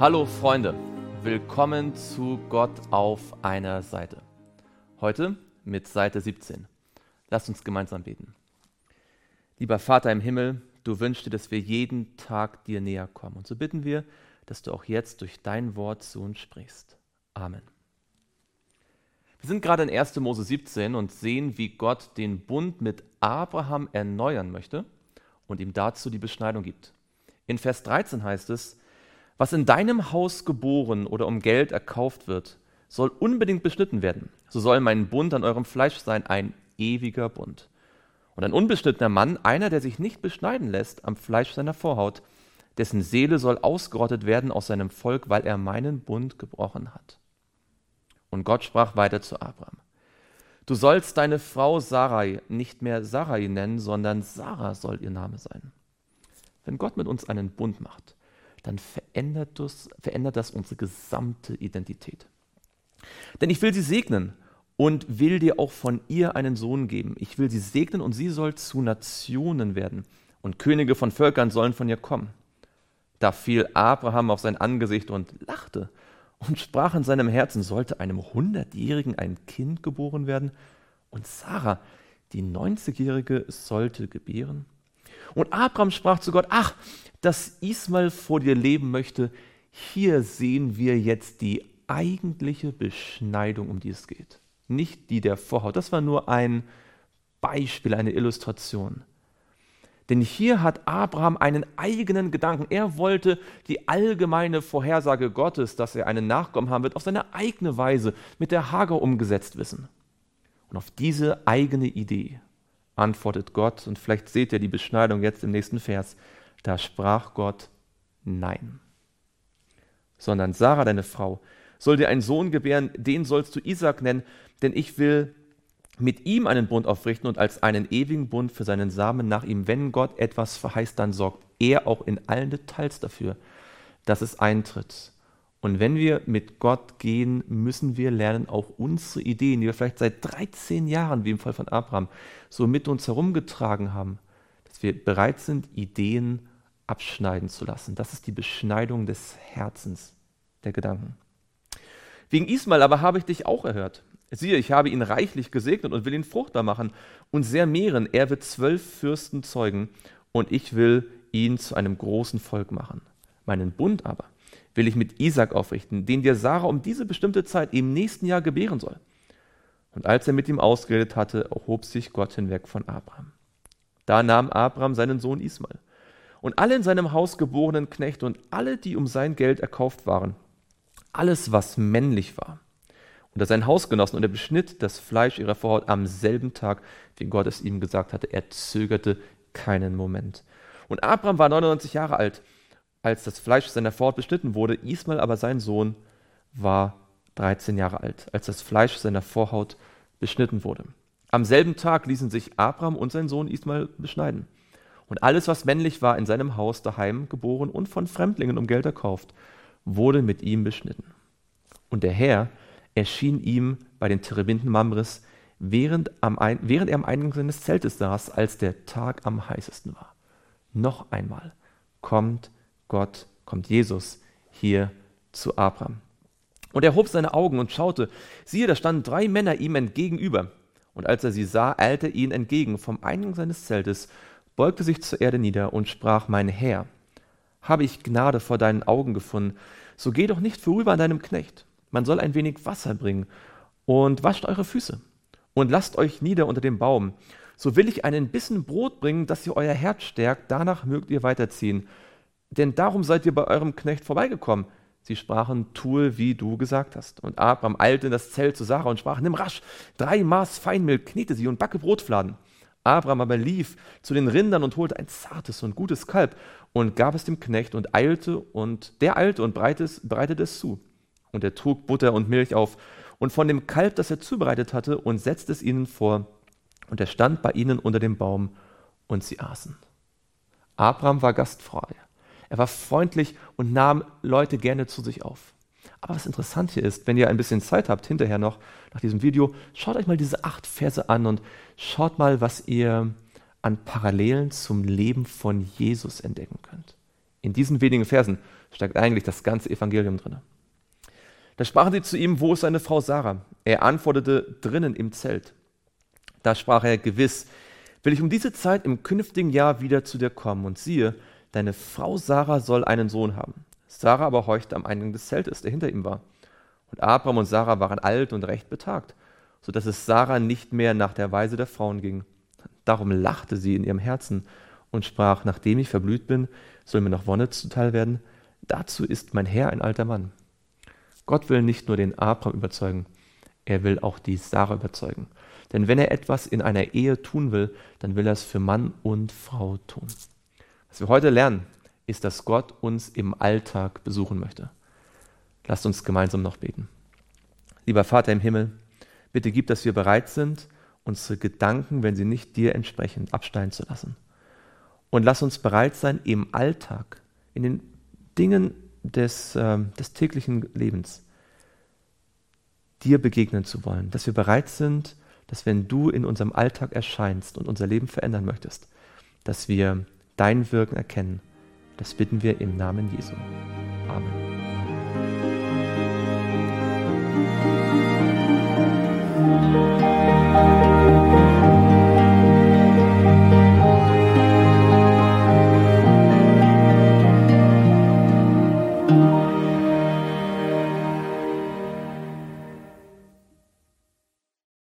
Hallo Freunde, willkommen zu Gott auf einer Seite. Heute mit Seite 17. Lasst uns gemeinsam beten. Lieber Vater im Himmel, du wünschst dir, dass wir jeden Tag dir näher kommen. Und so bitten wir, dass du auch jetzt durch dein Wort zu uns sprichst. Amen. Wir sind gerade in 1. Mose 17 und sehen, wie Gott den Bund mit Abraham erneuern möchte und ihm dazu die Beschneidung gibt. In Vers 13 heißt es, was in deinem Haus geboren oder um Geld erkauft wird, soll unbedingt beschnitten werden. So soll mein Bund an eurem Fleisch sein, ein ewiger Bund. Und ein unbeschnittener Mann, einer, der sich nicht beschneiden lässt am Fleisch seiner Vorhaut, dessen Seele soll ausgerottet werden aus seinem Volk, weil er meinen Bund gebrochen hat. Und Gott sprach weiter zu Abraham. Du sollst deine Frau Sarai nicht mehr Sarai nennen, sondern Sarah soll ihr Name sein. Wenn Gott mit uns einen Bund macht, dann verändert das, verändert das unsere gesamte Identität. Denn ich will sie segnen und will dir auch von ihr einen Sohn geben. Ich will sie segnen und sie soll zu Nationen werden und Könige von Völkern sollen von ihr kommen. Da fiel Abraham auf sein Angesicht und lachte und sprach in seinem Herzen, sollte einem Hundertjährigen ein Kind geboren werden und Sarah, die Neunzigjährige, sollte gebären? Und Abraham sprach zu Gott, ach, dass Ismael vor dir leben möchte, hier sehen wir jetzt die eigentliche Beschneidung, um die es geht. Nicht die der Vorhaut. Das war nur ein Beispiel, eine Illustration. Denn hier hat Abraham einen eigenen Gedanken. Er wollte die allgemeine Vorhersage Gottes, dass er einen Nachkommen haben wird, auf seine eigene Weise mit der Hager umgesetzt wissen. Und auf diese eigene Idee antwortet Gott, und vielleicht seht ihr die Beschneidung jetzt im nächsten Vers, da sprach Gott Nein. Sondern Sarah, deine Frau, soll dir einen Sohn gebären, den sollst du Isaac nennen, denn ich will mit ihm einen Bund aufrichten und als einen ewigen Bund für seinen Samen nach ihm. Wenn Gott etwas verheißt, dann sorgt er auch in allen Details dafür, dass es eintritt. Und wenn wir mit Gott gehen, müssen wir lernen, auch unsere Ideen, die wir vielleicht seit 13 Jahren, wie im Fall von Abraham, so mit uns herumgetragen haben, dass wir bereit sind, Ideen abschneiden zu lassen. Das ist die Beschneidung des Herzens, der Gedanken. Wegen Ismael aber habe ich dich auch erhört. Siehe, ich habe ihn reichlich gesegnet und will ihn fruchtbar machen und sehr mehren. Er wird zwölf Fürsten zeugen und ich will ihn zu einem großen Volk machen. Meinen Bund aber will ich mit Isaac aufrichten, den dir Sarah um diese bestimmte Zeit im nächsten Jahr gebären soll. Und als er mit ihm ausgeredet hatte, erhob sich Gott hinweg von Abraham. Da nahm Abraham seinen Sohn Ismael und alle in seinem Haus geborenen Knechte und alle, die um sein Geld erkauft waren, alles, was männlich war, unter seinen Hausgenossen und er beschnitt das Fleisch ihrer Vorhaut am selben Tag, wie Gott es ihm gesagt hatte. Er zögerte keinen Moment. Und Abraham war 99 Jahre alt als das Fleisch seiner Vorhaut beschnitten wurde. Ismael aber sein Sohn war 13 Jahre alt, als das Fleisch seiner Vorhaut beschnitten wurde. Am selben Tag ließen sich Abraham und sein Sohn Ismael beschneiden. Und alles, was männlich war, in seinem Haus daheim geboren und von Fremdlingen um Geld erkauft, wurde mit ihm beschnitten. Und der Herr erschien ihm bei den Terebinden Mamres, während, am, während er am Eingang seines Zeltes saß, als der Tag am heißesten war. Noch einmal kommt Gott, kommt Jesus hier zu Abraham. Und er hob seine Augen und schaute. Siehe, da standen drei Männer ihm entgegenüber. Und als er sie sah, eilte er ihnen entgegen vom Eingang seines Zeltes, beugte sich zur Erde nieder und sprach, mein Herr, habe ich Gnade vor deinen Augen gefunden, so geh doch nicht vorüber an deinem Knecht. Man soll ein wenig Wasser bringen und wascht eure Füße und lasst euch nieder unter dem Baum. So will ich einen Bissen Brot bringen, dass ihr euer Herz stärkt, danach mögt ihr weiterziehen denn darum seid ihr bei eurem Knecht vorbeigekommen. Sie sprachen, tue, wie du gesagt hast. Und Abraham eilte in das Zelt zu Sarah und sprach, nimm rasch drei Maß Feinmehl, knete sie und backe Brotfladen. Abraham aber lief zu den Rindern und holte ein zartes und gutes Kalb und gab es dem Knecht und eilte und der eilte und bereitete es zu. Und er trug Butter und Milch auf und von dem Kalb, das er zubereitet hatte, und setzte es ihnen vor. Und er stand bei ihnen unter dem Baum und sie aßen. Abraham war gastfrei er war freundlich und nahm Leute gerne zu sich auf. Aber was interessant hier ist, wenn ihr ein bisschen Zeit habt, hinterher noch, nach diesem Video, schaut euch mal diese acht Verse an und schaut mal, was ihr an Parallelen zum Leben von Jesus entdecken könnt. In diesen wenigen Versen steckt eigentlich das ganze Evangelium drin. Da sprachen sie zu ihm, wo ist seine Frau Sarah? Er antwortete, drinnen im Zelt. Da sprach er, gewiss, will ich um diese Zeit im künftigen Jahr wieder zu dir kommen. Und siehe, deine Frau Sarah soll einen Sohn haben. Sarah aber horchte am Eingang des Zeltes, der hinter ihm war. Und Abraham und Sarah waren alt und recht betagt, so dass es Sarah nicht mehr nach der Weise der Frauen ging. Darum lachte sie in ihrem Herzen und sprach, nachdem ich verblüht bin, soll mir noch Wonne zuteil werden. Dazu ist mein Herr ein alter Mann. Gott will nicht nur den Abraham überzeugen, er will auch die Sarah überzeugen. Denn wenn er etwas in einer Ehe tun will, dann will er es für Mann und Frau tun. Was wir heute lernen, ist, dass Gott uns im Alltag besuchen möchte. Lasst uns gemeinsam noch beten. Lieber Vater im Himmel, bitte gib, dass wir bereit sind, unsere Gedanken, wenn sie nicht dir entsprechen, absteigen zu lassen. Und lass uns bereit sein, im Alltag, in den Dingen des, äh, des täglichen Lebens, dir begegnen zu wollen. Dass wir bereit sind, dass wenn du in unserem Alltag erscheinst und unser Leben verändern möchtest, dass wir dein Wirken erkennen. Das bitten wir im Namen Jesu. Amen.